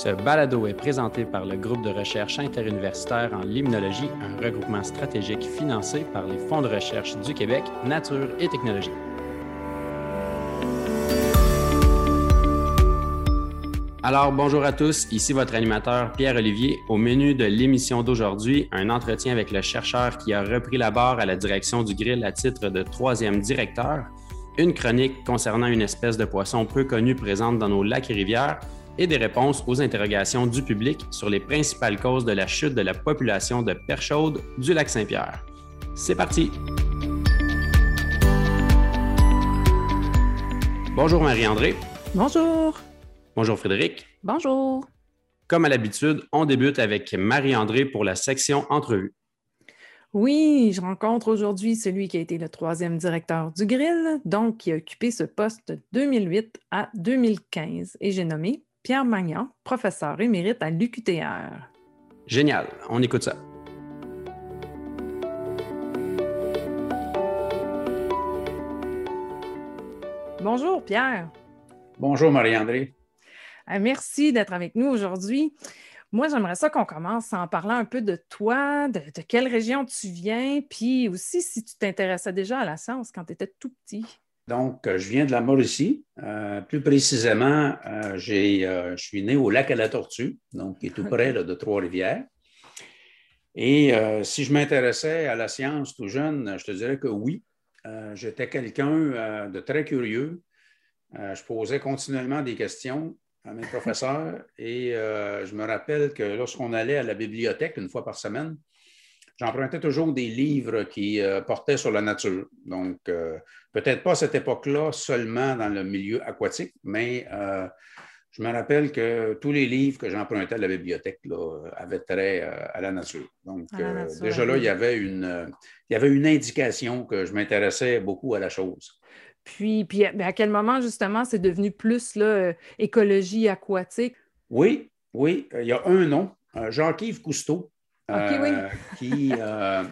Ce balado est présenté par le groupe de recherche interuniversitaire en limnologie, un regroupement stratégique financé par les fonds de recherche du Québec, Nature et Technologie. Alors, bonjour à tous, ici votre animateur Pierre-Olivier. Au menu de l'émission d'aujourd'hui, un entretien avec le chercheur qui a repris la barre à la direction du grill à titre de troisième directeur, une chronique concernant une espèce de poisson peu connue présente dans nos lacs et rivières, et des réponses aux interrogations du public sur les principales causes de la chute de la population de perche chaude du lac Saint-Pierre. C'est parti! Bonjour Marie-André. Bonjour. Bonjour Frédéric. Bonjour. Comme à l'habitude, on débute avec Marie-André pour la section entrevue. Oui, je rencontre aujourd'hui celui qui a été le troisième directeur du Grill, donc qui a occupé ce poste de 2008 à 2015, et j'ai nommé Pierre Magnan, professeur émérite à l'UQTR. Génial, on écoute ça. Bonjour Pierre. Bonjour Marie-André. Euh, merci d'être avec nous aujourd'hui. Moi, j'aimerais ça qu'on commence en parlant un peu de toi, de, de quelle région tu viens, puis aussi si tu t'intéressais déjà à la science quand tu étais tout petit. Donc, euh, je viens de la Mauricie. Euh, plus précisément, euh, je suis né au lac à la Tortue, donc qui est tout près de Trois-Rivières. Et si je m'intéressais à la science tout jeune, je te dirais que oui. J'étais quelqu'un de très curieux. je posais continuellement des questions à mes professeurs et je me rappelle que lorsqu'on allait à la bibliothèque une fois par semaine, j'empruntais toujours des livres qui euh, portaient sur la nature. Donc, euh, peut-être pas à cette époque-là seulement dans le milieu aquatique, mais euh, je me rappelle que tous les livres que j'empruntais à la bibliothèque avaient trait à la nature. Donc, déjà là, il y, avait une, il y avait une indication que je m'intéressais beaucoup à la chose. Puis, puis à quel moment, justement, c'est devenu plus là, écologie aquatique? Oui, oui. Il y a un nom, Jean-Yves Cousteau, euh, qui euh,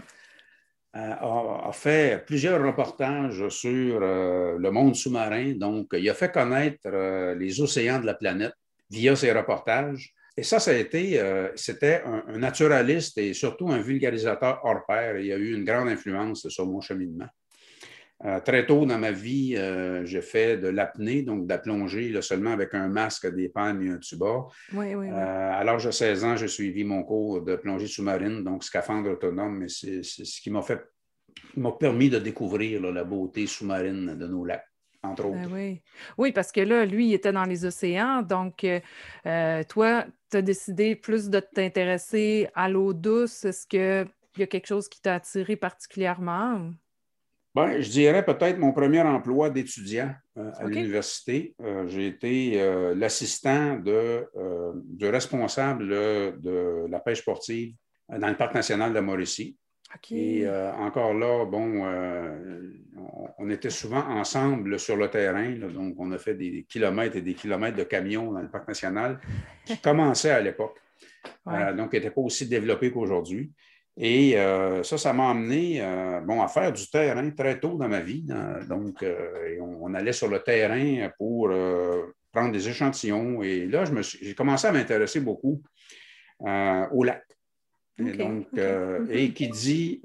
a, fait plusieurs reportages sur euh, le monde sous-marin. Donc, il a fait connaître les océans de la planète via ses reportages. Et ça, ça a été, c'était un, naturaliste et surtout un vulgarisateur hors pair. Il a eu une grande influence sur mon cheminement. Euh, très tôt dans ma vie, euh, j'ai fait de l'apnée, donc de la plongée seulement avec un masque, des pannes et un tuba. Oui, oui, euh, à l'âge de 16 ans, j'ai suivi mon cours de plongée sous-marine, donc scaphandre autonome, mais c'est ce qui m'a fait m'a permis de découvrir la beauté sous-marine de nos lacs. Entre ben autres. oui. oui, parce que là, lui, il était dans les océans. Donc, toi, tu as décidé plus de t'intéresser à l'eau douce. Est-ce qu'il y a quelque chose qui t'a attiré particulièrement? Ben, je dirais peut-être mon premier emploi d'étudiant euh, à l'université. Euh, j'ai été euh, l'assistant de, du responsable de la pêche sportive dans le Parc national de Mauricie. Et encore là, bon, on, était souvent ensemble sur le terrain. donc, on a fait des kilomètres et des kilomètres de camions dans le Parc national qui commençait à l'époque. donc, il n'était pas aussi développé qu'aujourd'hui. Et euh, ça, ça m'a amené euh, bon, à faire du terrain très tôt dans ma vie. donc, euh, on, allait sur le terrain pour prendre des échantillons. Et là, j'ai commencé à m'intéresser beaucoup au lac. Et, donc, et qui dit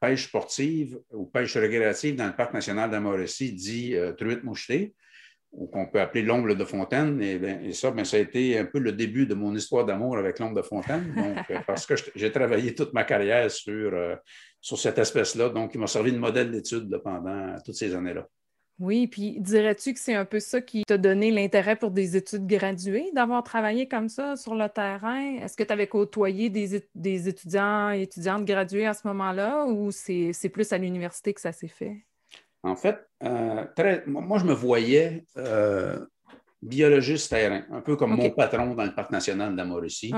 pêche sportive ou pêche récréative dans le parc national d'Amorecy dit truite mouchetée ou qu'on peut appeler l'ombre de Fontaine. Et, ben, ça, ben, ça a été un peu le début de mon histoire d'amour avec l'ombre de Fontaine. Donc, euh, parce que j'ai travaillé toute ma carrière sur, euh, sur cette espèce-là. Donc, il m'a servi de modèle d'étude pendant toutes ces années-là. Oui, puis dirais-tu que c'est un peu ça qui t'a donné l'intérêt pour des études graduées, d'avoir travaillé comme ça sur le terrain? Est-ce que tu avais côtoyé des, des étudiants et étudiantes gradués à ce moment-là ou c'est plus à l'université que ça s'est fait? En fait, euh, moi, je me voyais euh, biologiste terrain, un peu comme mon patron dans le Parc national de la Mauricie.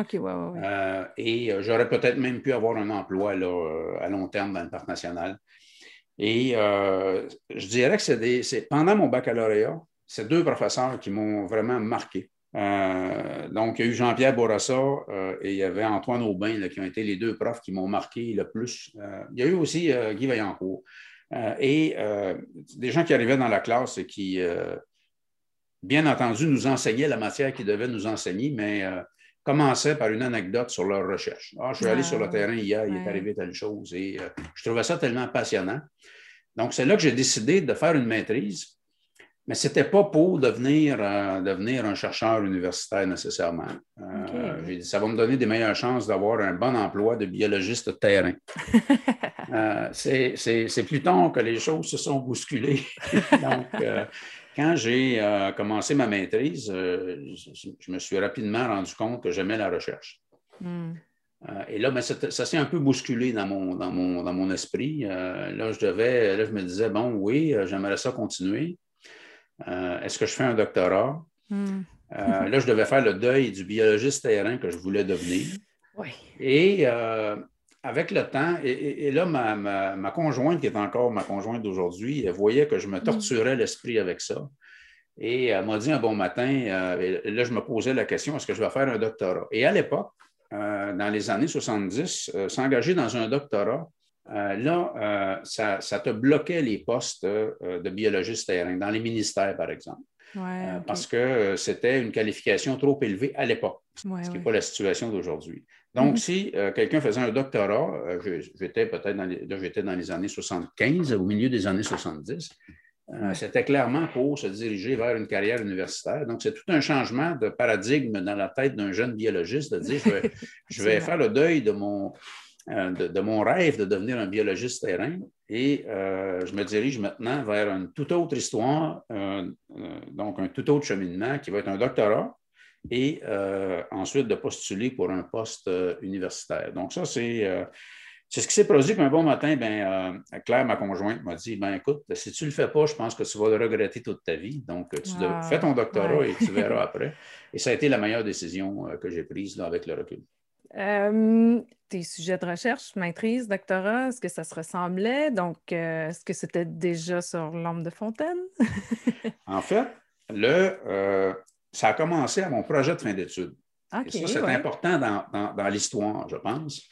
Euh, et j'aurais peut-être même pu avoir un emploi à long terme dans le Parc national. Et je dirais que c'est pendant mon baccalauréat, c'est deux professeurs qui m'ont vraiment marqué. donc, il y a eu Jean-Pierre Bourassa et il y avait Antoine Aubin qui ont été les deux profs qui m'ont marqué le plus. il y a eu aussi Guy Vaillancourt. Euh, et euh, des gens qui arrivaient dans la classe et qui, euh, bien entendu, nous enseignaient la matière qu'ils devaient nous enseigner, mais commençait par une anecdote sur leur recherche. Ah, je suis allé sur le terrain hier, il est arrivé telle chose et je trouvais ça tellement passionnant. Donc, c'est là que j'ai décidé de faire une maîtrise, mais ce n'était pas pour devenir, devenir un chercheur universitaire nécessairement. J'ai dit, ça va me donner des meilleures chances d'avoir un bon emploi de biologiste de terrain. c'est plus tard que les choses se sont bousculées. Donc, quand j'ai euh, commencé ma maîtrise, euh, je, me suis rapidement rendu compte que j'aimais la recherche. Hmm. Euh, et là, ben, ça, s'est un peu bousculé dans mon, dans mon, dans mon esprit. là, je devais, là, je me disais, bon, oui, j'aimerais ça continuer. Est-ce que je fais un doctorat? Hmm. là, je devais faire le deuil du biologiste terrain que je voulais devenir. Oui. Et avec le temps, et, là, ma, conjointe, qui est encore ma conjointe d'aujourd'hui, elle voyait que je me mm. torturais l'esprit avec ça. Et elle m'a dit un bon matin, euh, là, je me posais la question, est-ce que je vais faire un doctorat? Et à l'époque, euh, dans les années 70, euh, s'engager dans un doctorat, là, ça, te bloquait les postes de biologiste terrain, dans les ministères, par exemple. Parce que c'était une qualification trop élevée à l'époque, ce qui n'est pas la situation d'aujourd'hui. Donc, mm-hmm. si euh, quelqu'un faisait un doctorat, euh, j'étais peut-être dans, les, dans les années 75, au milieu des années 70, euh, c'était clairement pour se diriger vers une carrière universitaire. Donc, c'est tout un changement de paradigme dans la tête d'un jeune biologiste de dire je vais, faire le deuil de mon, de, mon rêve de devenir un biologiste terrain et je me dirige maintenant vers une toute autre histoire, donc un tout autre cheminement qui va être un doctorat et euh, ensuite de postuler pour un poste euh, universitaire. Donc, ça, c'est. Euh, c'est ce qui s'est produit. Puis un bon matin, ben, Claire, ma conjointe, m'a dit ben, écoute, si tu ne le fais pas, je pense que tu vas le regretter toute ta vie. Donc, tu ah, fais ton doctorat et tu verras après. Et ça a été la meilleure décision que j'ai prise là, avec le recul. Tes sujets de recherche, maîtrise, doctorat, est-ce que ça se ressemblait? Donc, est-ce que c'était déjà sur l'ombre de fontaine? en fait, le, ça a commencé à mon projet de fin d'études. ça, c'est important dans, l'histoire, je pense.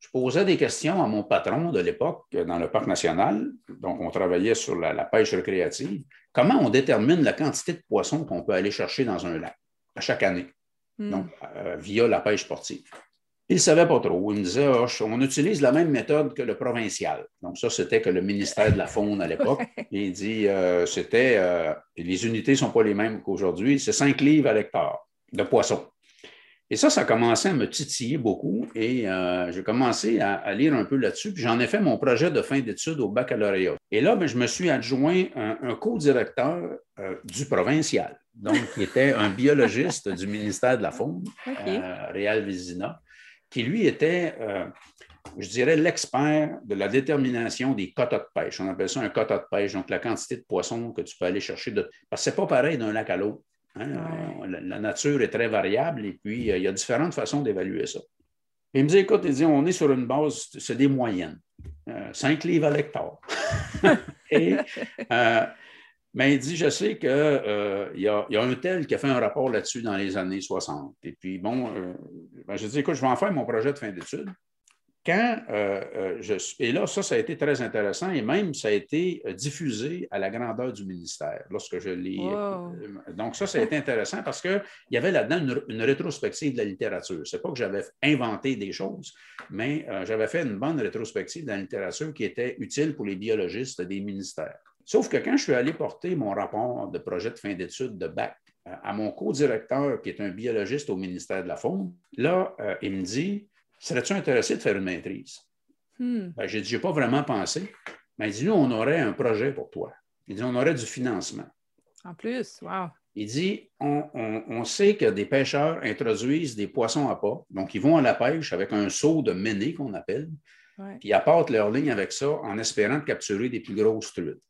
Je posais des questions à mon patron de l'époque dans le parc national. Donc, on travaillait sur la, pêche récréative. Comment on détermine la quantité de poissons qu'on peut aller chercher dans un lac à chaque année, hmm. donc euh, via la pêche sportive? Il ne savait pas trop. Il me disait, oh, on utilise la même méthode que le provincial. Donc, ça, c'était que le ministère de la Faune à l'époque. Il dit, euh, c'était, euh, les unités ne sont pas les mêmes qu'aujourd'hui, c'est 5 livres à l'hectare de poissons. Et ça, ça a commencé à me titiller beaucoup et euh, j'ai commencé à, lire un peu là-dessus. Puis j'en ai fait mon projet de fin d'études au baccalauréat. Et là, ben, je me suis adjoint un, co-directeur du provincial, donc qui était un biologiste du ministère de la Faune, Réal Vézina qui lui était, euh, je dirais, l'expert de la détermination des quotas de pêche. On appelle ça un quota de pêche, donc la quantité de poissons que tu peux aller chercher. De... Parce que ce n'est pas pareil d'un lac à l'autre. Hein. La, nature est très variable et puis euh, il y a différentes façons d'évaluer ça. il me dit, écoute, il dit, on est sur une base, c'est des moyennes. 5 euh, livres à l'hectare. et mais il dit, je sais qu'il euh, y, a, un tel qui a fait un rapport là-dessus dans les années 60. Et puis, bon, euh, ben, je dis, écoute, je vais en faire mon projet de fin d'études. Quand euh, je Et là, ça, ça a été très intéressant et même ça a été diffusé à la grandeur du ministère lorsque je l'ai. Donc, ça, ça a été intéressant parce qu'il y avait là-dedans une, une, rétrospective de la littérature. Ce n'est pas que j'avais inventé des choses, mais j'avais fait une bonne rétrospective de la littérature qui était utile pour les biologistes des ministères. Sauf que quand je suis allé porter mon rapport de projet de fin d'études de bac euh, à mon co-directeur, qui est un biologiste au ministère de la Faune, là, euh, il me dit Serais-tu intéressé de faire une maîtrise? Hmm. ben, J'ai dit J'ai pas vraiment pensé. Mais il dit Nous, on aurait un projet pour toi. Il dit On aurait du financement. En plus, wow. Il dit on, sait que des pêcheurs introduisent des poissons à pas. Donc, ils vont à la pêche avec un seau de méné qu'on appelle, puis ils apportent leur ligne avec ça en espérant capturer des plus grosses truites.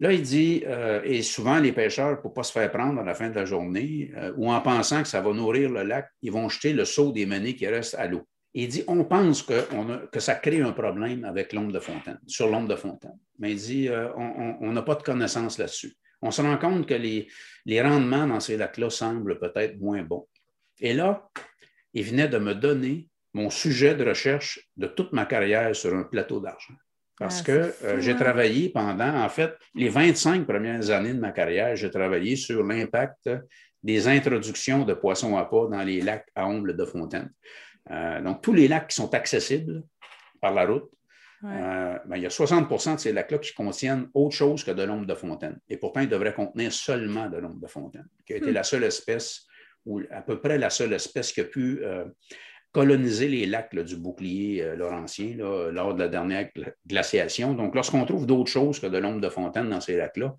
Là, il dit, euh, et souvent les pêcheurs, pour ne pas se faire prendre à la fin de la journée, euh, ou en pensant que ça va nourrir le lac, ils vont jeter le seau des menées qui restent à l'eau. Il dit, on pense que, ça crée un problème avec l'ombre de fontaine, sur l'ombre de fontaine. Mais il dit, euh, on n'a pas de connaissances là-dessus. On se rend compte que les, les rendements dans ces lacs-là semblent peut-être moins bons. Et là, il venait de me donner mon sujet de recherche de toute ma carrière sur un plateau d'argent. Parce Ah, que euh, j'ai hein? travaillé pendant, en fait, les 25 premières années de ma carrière, j'ai travaillé sur l'impact des introductions de poissons à pas dans les lacs à Omble de Fontaine. Euh, donc, tous les lacs qui sont accessibles par la route, Ouais. euh, ben, il y a 60% de ces lacs-là qui contiennent autre chose que de l'ombre de fontaine. Et pourtant, ils devraient contenir seulement de l'ombre de fontaine, qui a été Hmm. la seule espèce, ou à peu près la seule espèce qui a pu coloniser les lacs là, du bouclier euh, laurentien là, lors de la dernière gla- glaciation. Donc, lorsqu'on trouve d'autres choses que de l'ombre de fontaine dans ces lacs-là,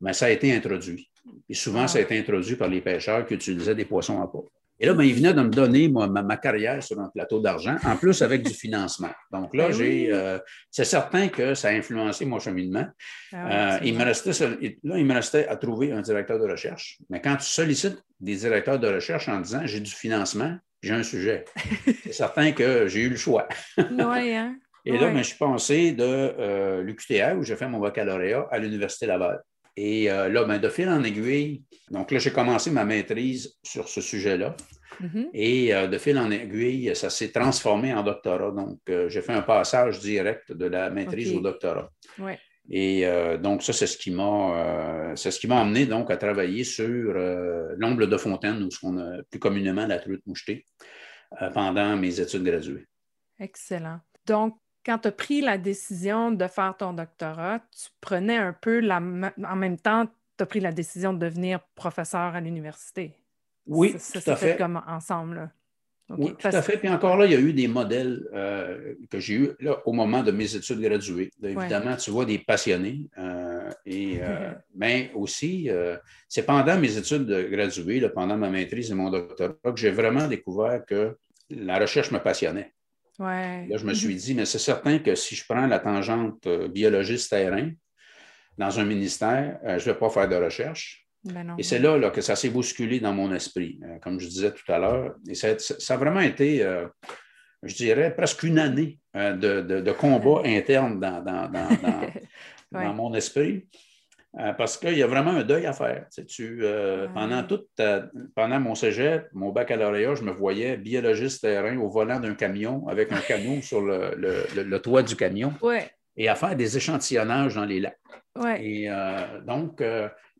ben, ça a été introduit. Et souvent, Ah. ça a été introduit par les pêcheurs qui utilisaient des poissons à pas. Et là, ben, il venait de me donner moi, ma, ma carrière sur un plateau d'argent, en plus avec du financement. Donc là, Ben j'ai, euh, c'est certain que ça a influencé mon cheminement. Ah ouais, Euh, il, absolument. me restait, seul- là, il me restait à trouver un directeur de recherche. Mais quand tu sollicites des directeurs de recherche en disant j'ai du financement, j'ai un sujet, c'est certain que j'ai eu le choix. Ouais, hein? Et là, ben, je suis passé de euh, l'UQTR, où j'ai fait mon baccalauréat, à l'Université Laval. Et euh, là, ben, de fil en aiguille, donc là, j'ai commencé ma maîtrise sur ce sujet-là. Mhm. Et euh, de fil en aiguille, ça s'est transformé en doctorat. Donc, euh, j'ai fait un passage direct de la maîtrise au doctorat. Ouais. Et euh, donc, ça, c'est ce qui m'a euh, ce qui m'a amené donc à travailler sur euh, l'omble de fontaine, ou ce qu'on a plus communément la truite mouchetée, euh, pendant mes études graduées. Excellent. Donc, quand tu as pris la décision de faire ton doctorat, tu prenais un peu la... En même temps, tu as pris la décision de devenir professeur à l'université. Oui, Ça, ça tout à s'est fait fait. comme ensemble. là. Oui, tout à fait. Puis encore là, il y a eu des modèles euh, que j'ai eus là, au moment de mes études graduées. Là, évidemment, tu vois des passionnés. euh, et, euh, mais aussi, c'est pendant mes études graduées, là, pendant ma maîtrise et mon doctorat, que j'ai vraiment découvert que la recherche me passionnait. Ouais. Là, je me suis dit, mais c'est certain que si je prends la tangente euh, biologiste-terrain dans un ministère, je ne vais pas faire de recherche. Ben. Et c'est là, là, que ça s'est bousculé dans mon esprit, euh, comme je disais tout à l'heure. Et ça, ça a vraiment été, euh, je dirais, presque une année euh, de, de- de combat interne dans, dans- dans- dans- Ouais. dans mon esprit. parce qu'il y a vraiment un deuil à faire. Tu sais, tu, Ouais. pendant, toute ta- pendant mon cégep, mon baccalauréat, je me voyais biologiste terrain au volant d'un camion avec un canot sur le, le- le- le toit du camion Ouais, et à faire des échantillonnages dans les lacs. Et donc,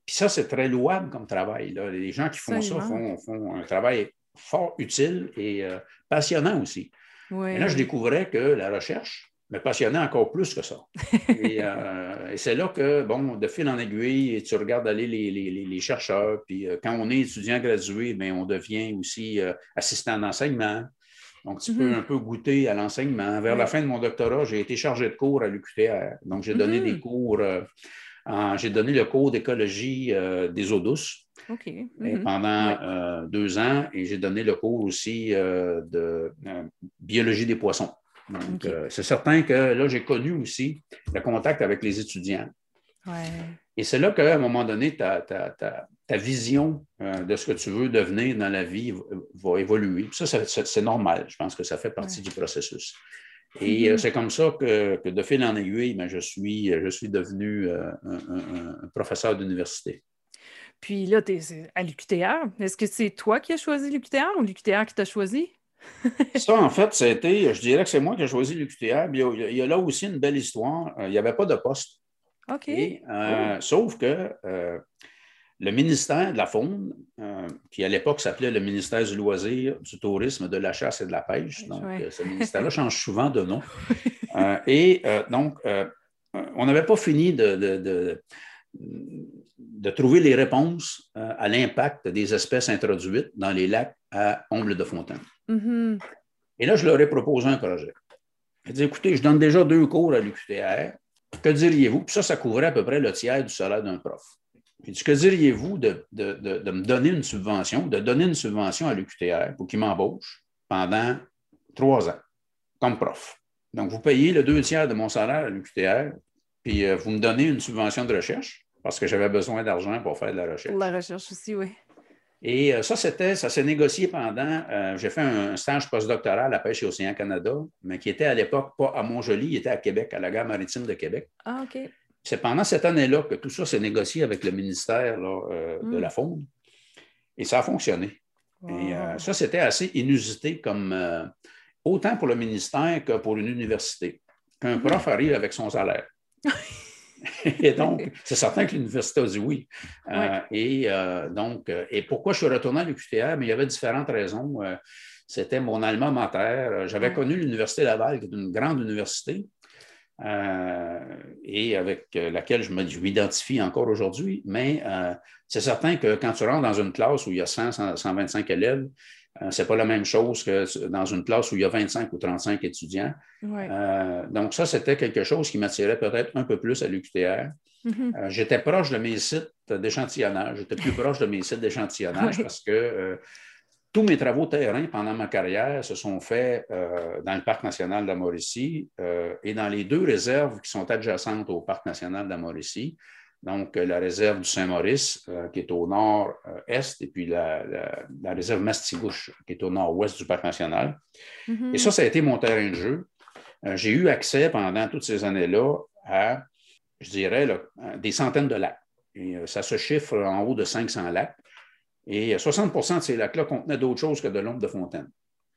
puis ça, c'est très louable comme travail. là. Les gens qui font ça font, font un travail fort utile et euh, passionnant aussi. Et là, je découvrais que la recherche me passionnait encore plus que ça. et euh, et c'est là que, bon, de fil en aiguille, tu regardes aller les, les- les- les chercheurs. Puis euh, quand on est étudiant gradué, bien, on devient aussi assistant d'enseignement. Donc, tu peux Mhm. un peu goûter à l'enseignement. Vers la fin de mon doctorat, j'ai été chargé de cours à l'UQTR. Donc, j'ai donné Mhm. des cours, j'ai donné le cours d'écologie euh, des eaux douces Mhm. pendant Ouais. euh, deux ans et j'ai donné le cours aussi euh, de biologie des poissons. Donc, c'est certain que là, j'ai connu aussi le contact avec les étudiants. Ouais. Et c'est là qu'à un moment donné, ta, ta- ta- ta vision euh, de ce que tu veux devenir dans la vie va, va évoluer. Puis ça, ça- ça- c'est normal. Je pense que ça fait partie du processus. Et euh, c'est comme ça que, que de fil en aiguille, ben, je, suis, je suis devenu euh, un, un- un professeur d'université. Puis là, tu es à l'UQTR. Est-ce que c'est toi qui as choisi l'UQTR ou l'UQTR qui t'a choisi? Ça, en fait, c'était, je dirais que c'est moi qui ai choisi l'UQTR. Il, y a- il y a là aussi une belle histoire. Euh, Il n'y avait pas de poste. OK. Et, euh, Sauf que euh, le ministère de la Faune, euh, qui à l'époque s'appelait le ministère du loisir, du tourisme, de la chasse et de la pêche, donc Ouais. euh, ce ministère-là change souvent de nom. Euh, et euh, donc, on n'avait pas fini de, de- de- de trouver les réponses à l'impact des espèces introduites dans les lacs à Omble de Fontaine. Mhm. Et là, je leur ai proposé un projet. J'ai dit, écoutez, je donne déjà deux cours à l'UQTR. Que diriez-vous? Puis ça, ça couvrait à peu près le tiers du salaire d'un prof. J'ai dit, que diriez-vous de, de- de- de me donner une subvention, de donner une subvention à l'UQTR pour qu'il m'embauche pendant trois ans comme prof? Donc, vous payez le deux tiers de mon salaire à l'UQTR, puis euh, vous me donnez une subvention de recherche parce que j'avais besoin d'argent pour faire de la recherche. Pour la recherche aussi, oui. Et euh, ça, c'était, ça s'est négocié pendant. euh, j'ai fait un stage postdoctoral à Pêche et Océan Canada, mais qui était à l'époque pas à Montjoli, il était à Québec, à la gare maritime de Québec. Ah, OK. C'est pendant cette année-là que tout ça s'est négocié avec le ministère là, euh, de la Faune. Et ça a fonctionné. Et euh, ça, c'était assez inusité comme euh, autant pour le ministère que pour une université. qu'un prof arrive avec son salaire. et donc, c'est certain que l'université a dit oui. Et donc, et pourquoi je suis retourné à l'UQTR? Mais il y avait différentes raisons. C'était mon alma mater. J'avais connu l'Université Laval, qui est une grande université, et avec laquelle je m'identifie encore aujourd'hui. Mais c'est certain que quand tu rentres dans une classe où il y a 100, 125 élèves, euh, ce n'est pas la même chose que dans une classe où il y a 25 ou 35 étudiants. Euh, donc, ça, c'était quelque chose qui m'attirait peut-être un peu plus à l'UQTR. Mm-hmm. Euh, j'étais proche de mes sites d'échantillonnage. J'étais plus proche de mes sites d'échantillonnage parce que tous mes travaux terrain pendant ma carrière se sont faits dans le Parc national de la Mauricie et dans les deux réserves qui sont adjacentes au Parc national de la Mauricie donc la réserve du Saint-Maurice, euh, qui est au nord-est, et puis la, réserve Mastigouche, qui est au nord-ouest du Parc national. Mm-hmm. Et ça, ça a été mon terrain de jeu. Euh, j'ai eu accès pendant toutes ces années-là à, je dirais, des centaines de lacs. Et euh, ça se chiffre en haut de 500 lacs. Et 60% de ces lacs-là contenaient d'autres choses que de l'ombre de fontaine.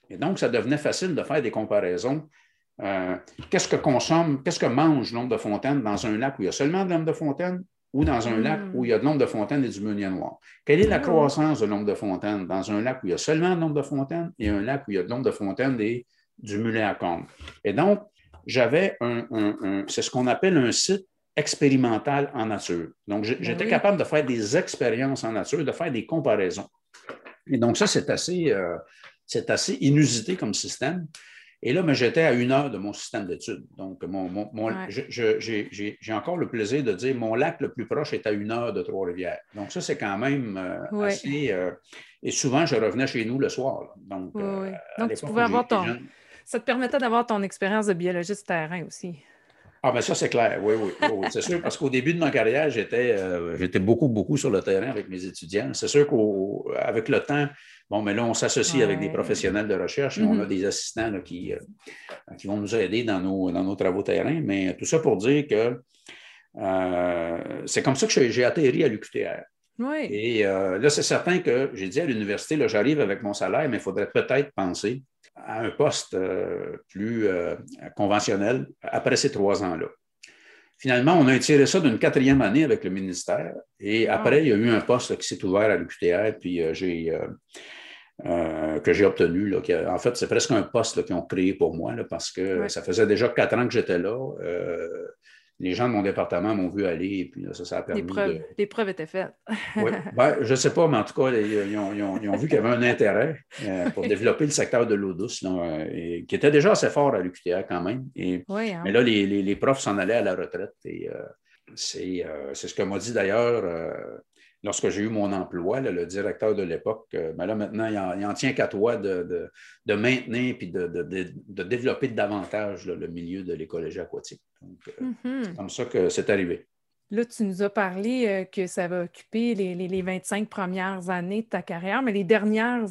Et donc, ça devenait facile de faire des comparaisons qu'est-ce que consomme, qu'est-ce que mange l'ombre de fontaine dans un lac où il y a seulement de l'ombre de fontaine ou dans un lac où il y a de l'ombre de fontaine et du meunier noir? Quelle est la ah. croissance de l'ombre de fontaine dans un lac où il y a seulement de l'ombre de fontaine et un lac où il y a de l'ombre de fontaine et du mulet à cornes? Et donc, j'avais un, c'est ce qu'on appelle un site expérimental en nature. Donc, ben j'étais capable de faire des expériences en nature, de faire des comparaisons. Et donc, ça, c'est assez, euh, assez inusité comme système. Et là, j'étais à une heure de mon système d'études. Donc, mon, j'ai encore le plaisir de dire mon lac le plus proche est à une heure de Trois-Rivières. Donc, ça, c'est quand même euh, assez. Euh, et souvent, je revenais chez nous le soir. Donc, euh, Donc tu pouvais avoir ton. Ça te permettait d'avoir ton expérience de biologiste terrain aussi. Ah, bien ça, c'est clair, oui, oui. c'est sûr, parce qu'au début de ma carrière, j'étais beaucoup, beaucoup sur le terrain avec mes étudiants. C'est sûr qu'avec le temps, Bon, mais là, on s'associe avec des professionnels de recherche et on a mm-hmm. des assistants qui, euh, qui vont nous aider dans nos, dans nos travaux terrain. Mais tout ça pour dire que euh, c'est comme ça que j'ai atterri à l'UQTR. Oui. Et euh, là, c'est certain que j'ai dit à l'université, là, j'arrive avec mon salaire, mais il faudrait peut-être penser à un poste plus conventionnel après ces trois ans-là. Finalement, on a tiré ça d'une quatrième année avec le ministère. Et après, ah. il y a eu un poste qui s'est ouvert à l'UQTR, puis j'ai euh, que j'ai obtenu. Là, en fait, c'est presque un poste qu'ils ont créé pour moi parce que ça faisait déjà quatre ans que j'étais là. Euh, les gens de mon département m'ont vu aller et puis ça, ça a permis. Les preuves, les preuves étaient faites. oui. Ben, je ne sais pas, mais en tout cas, ils, ont, vu qu'il y avait un intérêt euh, pour développer le secteur de l'eau douce, qui était déjà assez fort à l'UQTR quand même. Et, hein. Mais là, les, les, profs s'en allaient à la retraite. Et, c'est ce que m'a dit d'ailleurs lorsque j'ai eu mon emploi, le directeur de l'époque, mais euh, ben là maintenant, il en, tient qu'à toi de, maintenir et de, développer davantage le milieu de l'écologie aquatique. Euh, mm-hmm. C'est comme ça que c'est arrivé. Là, tu nous as parlé euh, que ça va occuper les, 25 premières années de ta carrière, mais les dernières,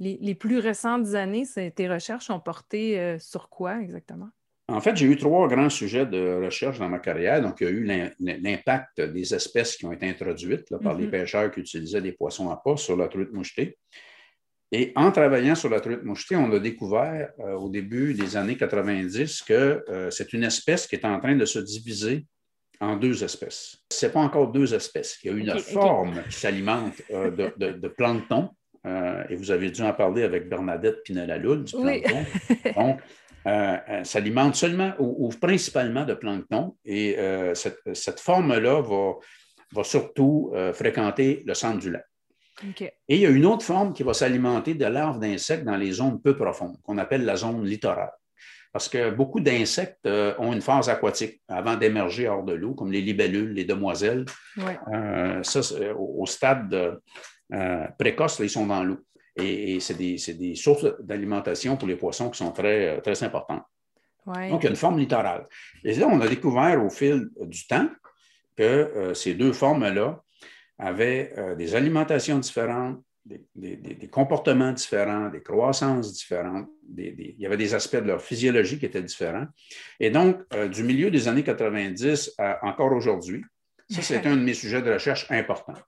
les, plus récentes années, tes recherches ont porté sur quoi exactement? En fait, j'ai eu trois grands sujets de recherche dans ma carrière. Donc, il y a eu l'impact des espèces qui ont été introduites par les mhm. pêcheurs qui utilisaient des poissons à pas sur la truite mouchetée. Et en travaillant sur la truite mouchetée, on a découvert euh, au début des années 90 que euh, c'est une espèce qui est en train de se diviser en deux espèces. Ce n'est pas encore deux espèces. Il y a une forme qui s'alimente euh, de, plancton. et vous avez dû en parler avec Bernadette Pinel-Aloul du plancton. Donc, s'alimente seulement ou, principalement de plancton. Et cette, forme-là va, surtout fréquenter le centre du lac. Et il y a une autre forme qui va s'alimenter de larves d'insectes dans les zones peu profondes, qu'on appelle la zone littorale. Parce que beaucoup d'insectes ont une phase aquatique avant d'émerger hors de l'eau, comme les libellules, les demoiselles. ça, au stade précoce, ils sont dans l'eau. Et, c'est des, sources d'alimentation pour les poissons qui sont très, très importantes. Donc, il y a une forme littorale. Et là, on a découvert au fil du temps que euh, ces deux formes-là avaient euh, des alimentations différentes, des, comportements différents, des croissances différentes. il y avait des aspects de leur physiologie qui étaient différents. Et donc, euh, du milieu des années 90 à encore aujourd'hui, ça, c'est un de mes sujets de recherche importants.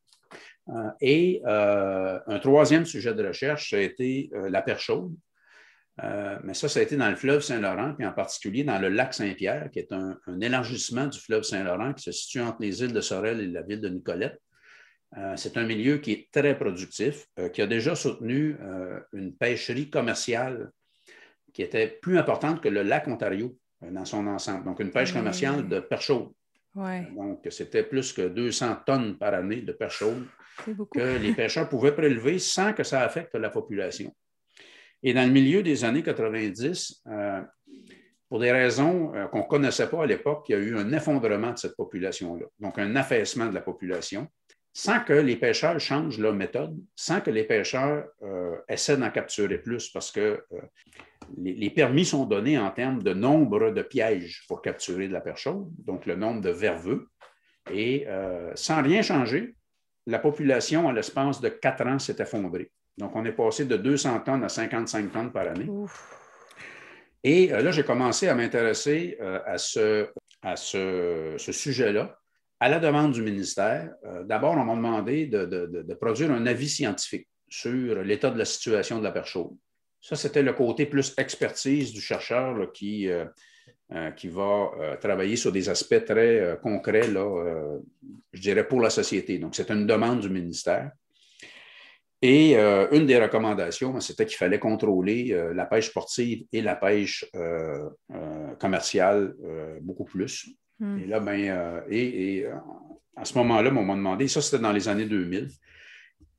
Euh, et un troisième sujet de recherche, ça a été la perche chaude. Euh, mais ça, ça a été dans le fleuve Saint-Laurent, puis en particulier dans le lac Saint-Pierre, qui est un, élargissement du fleuve Saint-Laurent qui se situe entre les îles de Sorel et la ville de Nicolette. Euh, c'est un milieu qui est très productif, euh, qui a déjà soutenu une pêcherie commerciale qui était plus importante que le lac Ontario dans son ensemble. Donc, une pêche commerciale de perche chaude. Donc, c'était plus que 200 tonnes par année de perche chaude que les pêcheurs pouvaient prélever sans que ça affecte la population. Et dans le milieu des années 90, euh, pour des raisons euh, qu'on ne connaissait pas à l'époque, il y a eu un effondrement de cette population-là, donc un affaissement de la population, sans que les pêcheurs changent leur méthode, sans que les pêcheurs euh, essaient d'en capturer plus, parce que les, permis sont donnés en termes de nombre de pièges pour capturer de la perche chaude, donc le nombre de verveux. Et sans rien changer, la population, en l'espace de quatre ans, s'est effondrée. Donc, on est passé de 200 tonnes à 55 tonnes par année. Et euh, là, j'ai commencé à m'intéresser euh, à ce, à ce, sujet-là à la demande du ministère. Euh, d'abord, on m'a demandé de, produire un avis scientifique sur l'état de la situation de la perche chaude. Ça, c'était le côté plus expertise du chercheur qui, qui va travailler sur des aspects très concrets, là, je dirais, pour la société. Donc, c'est une demande du ministère. Et euh, une des recommandations, ben, c'était qu'il fallait contrôler euh, la pêche sportive et la pêche euh, commerciale beaucoup plus. Hmm. Et là, ben, et, à ce moment-là, on m'a demandé, ça c'était dans les années 2000,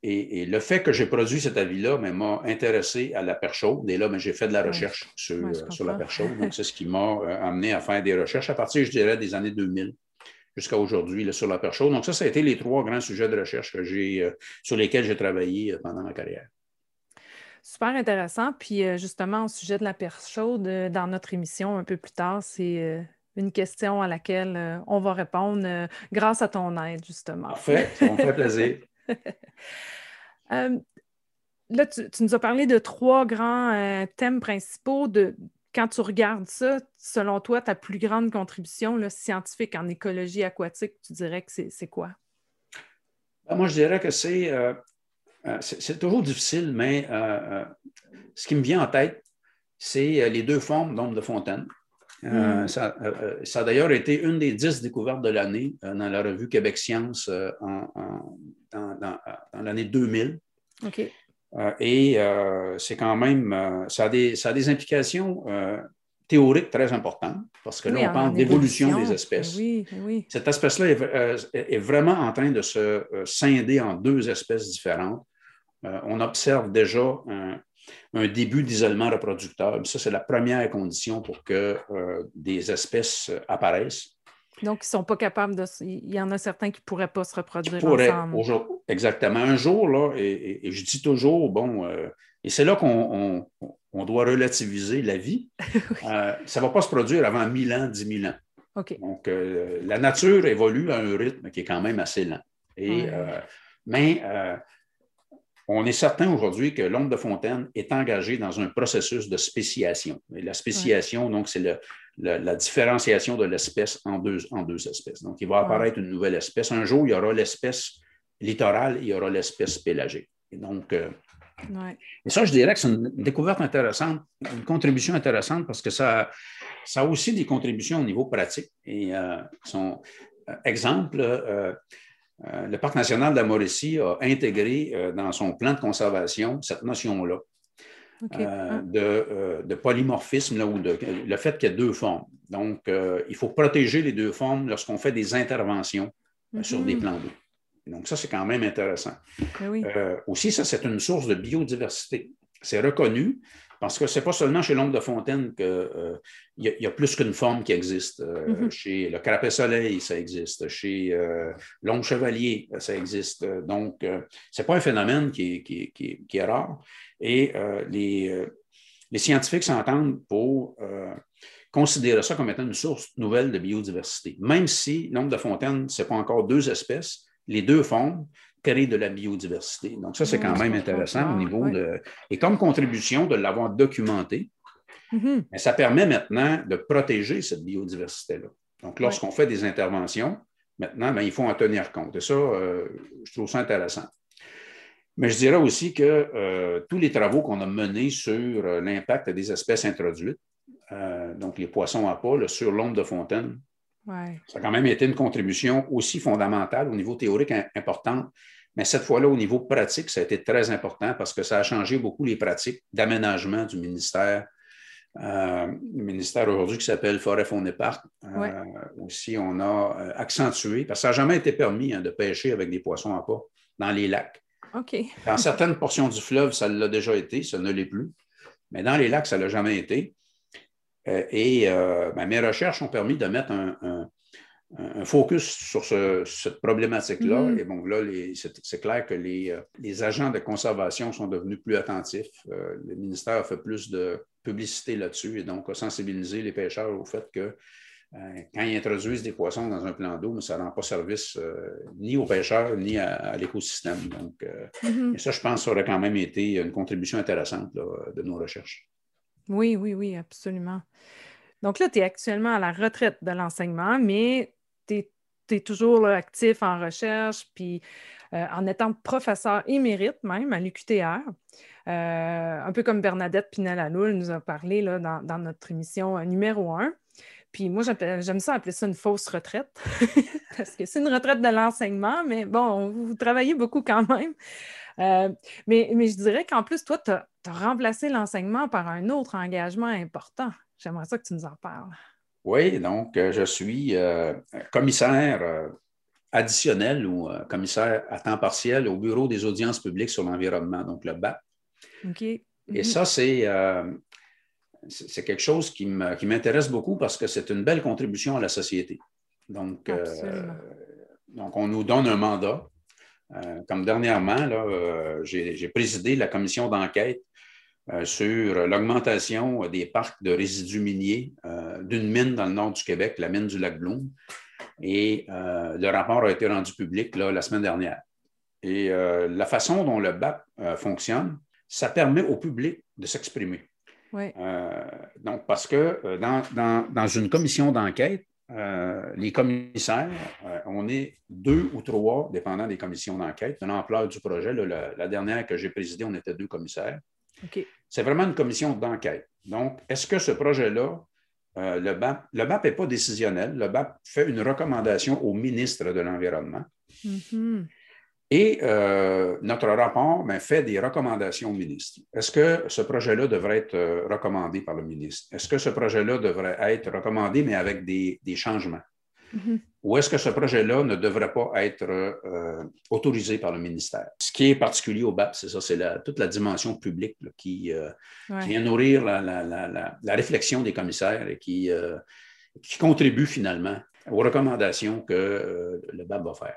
et, le fait que j'ai produit cet avis-là ben, m'a intéressé à la perche chaude. Et là, ben, j'ai fait de la recherche sur, sur, la perche chaude. Donc, c'est ce qui m'a amené à faire des recherches à partir, je dirais, des années 2000 jusqu'à aujourd'hui sur la perche chaude. Donc, ça, ça a été les trois grands sujets de recherche que euh, sur lesquels j'ai travaillé euh, pendant ma carrière. Super intéressant. Puis euh, justement, au sujet de la perche chaude, dans notre émission un peu plus tard, c'est une question à laquelle on va répondre grâce à ton aide, justement. Parfait, ça me fait plaisir. là, tu, nous as parlé de trois grands thèmes principaux de, quand tu regardes ça, selon toi, ta plus grande contribution scientifique en écologie aquatique, tu dirais que c'est quoi? Ben, moi, je dirais que c'est euh, euh, toujours difficile, mais euh, ce qui me vient en tête, c'est les deux formes d'ombre de fontaine. Hmm. ça, a d'ailleurs été une des dix découvertes de l'année dans la revue Québec Science dans, l'année 2000. OK. Euh, et euh, c'est quand même, euh, ça a, des, ça, a des, implications théoriques très importantes, parce que là, on parle d'évolution des espèces. Oui, oui. Cette espèce-là est, vraiment en train de se scinder en deux espèces différentes. on observe déjà un, un début d'isolement reproducteur. Ça, c'est la première condition pour que des espèces apparaissent. Donc, ils ne sont pas capables de. Il y en a certains qui ne pourraient pas se reproduire ensemble. exactement. Un jour, là, et, je dis toujours, bon, euh, et c'est là qu'on doit relativiser la vie. Euh, ça ne va pas se produire avant 1000 ans, 10 000 ans. Donc, euh, la nature évolue à un rythme qui est quand même assez lent. Et, mais on est certain aujourd'hui que l'ombre de fontaine est engagée dans un processus de spéciation. Et la spéciation, donc, c'est le, la, différenciation de l'espèce en deux, en deux espèces. Donc, il va apparaître une nouvelle espèce. Un jour, il y aura l'espèce littorale, il y aura l'espèce pélagique. Et donc, euh, et ça, je dirais que c'est une découverte intéressante, une contribution intéressante parce que ça, ça a aussi des contributions au niveau pratique. Et euh, son euh, exemple, le Parc national de la Mauricie a intégré dans son plan de conservation cette notion-là. Euh, ah. euh, de, polymorphisme, là, ou de, le fait qu'il y a deux formes. Donc, euh, il faut protéger les deux formes lorsqu'on fait des interventions sur des mhm. plans d'eau. Donc, ça, c'est quand même intéressant. Ben aussi, ça, c'est une source de biodiversité. C'est reconnu parce que ce n'est pas seulement chez l'ombre de fontaine qu'il y, a plus qu'une forme qui existe. Mhm. Chez le carapé soleil, ça existe. Chez l'ombre chevalier, ça existe. Donc, ce n'est pas un phénomène qui est rare. Et euh, euh, les, scientifiques s'entendent pour euh, considérer ça comme étant une source nouvelle de biodiversité. Même si l'ombre de fontaine, ce n'est pas encore deux espèces, les deux formes créent de la biodiversité. Donc, ça, c'est quand même intéressant au niveau de. Et comme contribution de l'avoir documenté, mm-hmm. ça permet maintenant de protéger cette biodiversité-là. Donc, lorsqu'on fait des interventions, maintenant, ben, il faut en tenir compte. Et ça, je trouve ça intéressant. Mais je dirais aussi que tous les travaux qu'on a menés sur l'impact des espèces introduites, donc les poissons à pas, sur l'onde de fontaine, ça a quand même été une contribution aussi fondamentale au niveau théorique important, mais cette fois-là, au niveau pratique, ça a été très important parce que ça a changé beaucoup les pratiques d'aménagement du ministère. Euh, le ministère aujourd'hui qui s'appelle Forêt Faune et Parc. Euh, aussi, on a euh, accentué, parce que ça n'a jamais été permis hein, de pêcher avec des poissons à pas dans les lacs. Dans certaines portions du fleuve, ça l'a déjà été, ça ne l'est plus. Mais dans les lacs, ça ne l'a jamais été. Euh, et euh, ben, mes recherches ont permis de mettre un, focus sur cette problématique-là. Mm-hmm. Et bon, là, c'est clair que euh, les, agents de conservation sont devenus plus attentifs. le ministère a fait plus de publicité là-dessus et donc a sensibilisé les pêcheurs au fait que quand ils introduisent des poissons dans un plan d'eau, ça ne rend pas service ni aux pêcheurs ni à, l'écosystème. Donc, mm-hmm. et ça, je pense, ça aurait quand même été une contribution intéressante de nos recherches. Oui, oui, oui, absolument. Donc là, tu es actuellement à la retraite de l'enseignement, mais tu es, toujours actif en recherche, puis euh, en étant professeur émérite même à l'UQTR. Euh, un peu comme Bernadette Pinel-Aloul nous a parlé là, dans, notre émission euh, numéro un. Puis moi, j'aime ça appeler ça une fausse retraite, parce que c'est une retraite de l'enseignement, mais bon, vous travaillez beaucoup quand même. Euh, mais, je dirais qu'en plus, toi, tu as, remplacé l'enseignement par un autre engagement important. J'aimerais ça que tu nous en parles. Oui, donc euh, je suis euh, commissaire additionnel ou commissaire à temps partiel au Bureau des audiences publiques sur l'environnement, donc le BAP. OK. Et mhm. ça, c'est c'est quelque chose qui m'intéresse beaucoup parce que c'est une belle contribution à la société. Donc, donc, on nous donne un mandat euh, comme dernièrement, euh, j'ai présidé la commission d'enquête euh, sur l'augmentation des parcs de résidus miniers d'une mine dans le nord du Québec, la mine du lac Bloom. Et le rapport a été rendu public la semaine dernière. Et la façon dont le BAP fonctionne, ça permet au public de s'exprimer. donc, parce que dans une commission d'enquête, euh, les commissaires, euh, on est deux ou trois, dépendant des commissions d'enquête, de l'ampleur du projet. la, dernière que j'ai présidée, on était deux commissaires. C'est vraiment une commission d'enquête. Donc, est-ce que ce projet-là, euh, le BAP, le BAP n'est pas décisionnel. Le BAP fait une recommandation au ministre de l'Environnement. Mm-hmm. Et euh, notre rapport ben, fait des recommandations au ministre. Est-ce que ce projet-là devrait être euh, recommandé par le ministre? Est-ce que ce projet-là devrait être recommandé, mais avec des, changements? Mm-hmm. Ou est-ce que ce projet-là ne devrait pas être euh, autorisé par le ministère? Ce qui est particulier au BAP, c'est ça, c'est toute la dimension publique qui, vient nourrir la, réflexion des commissaires et qui, qui contribue finalement aux recommandations que le BAP va faire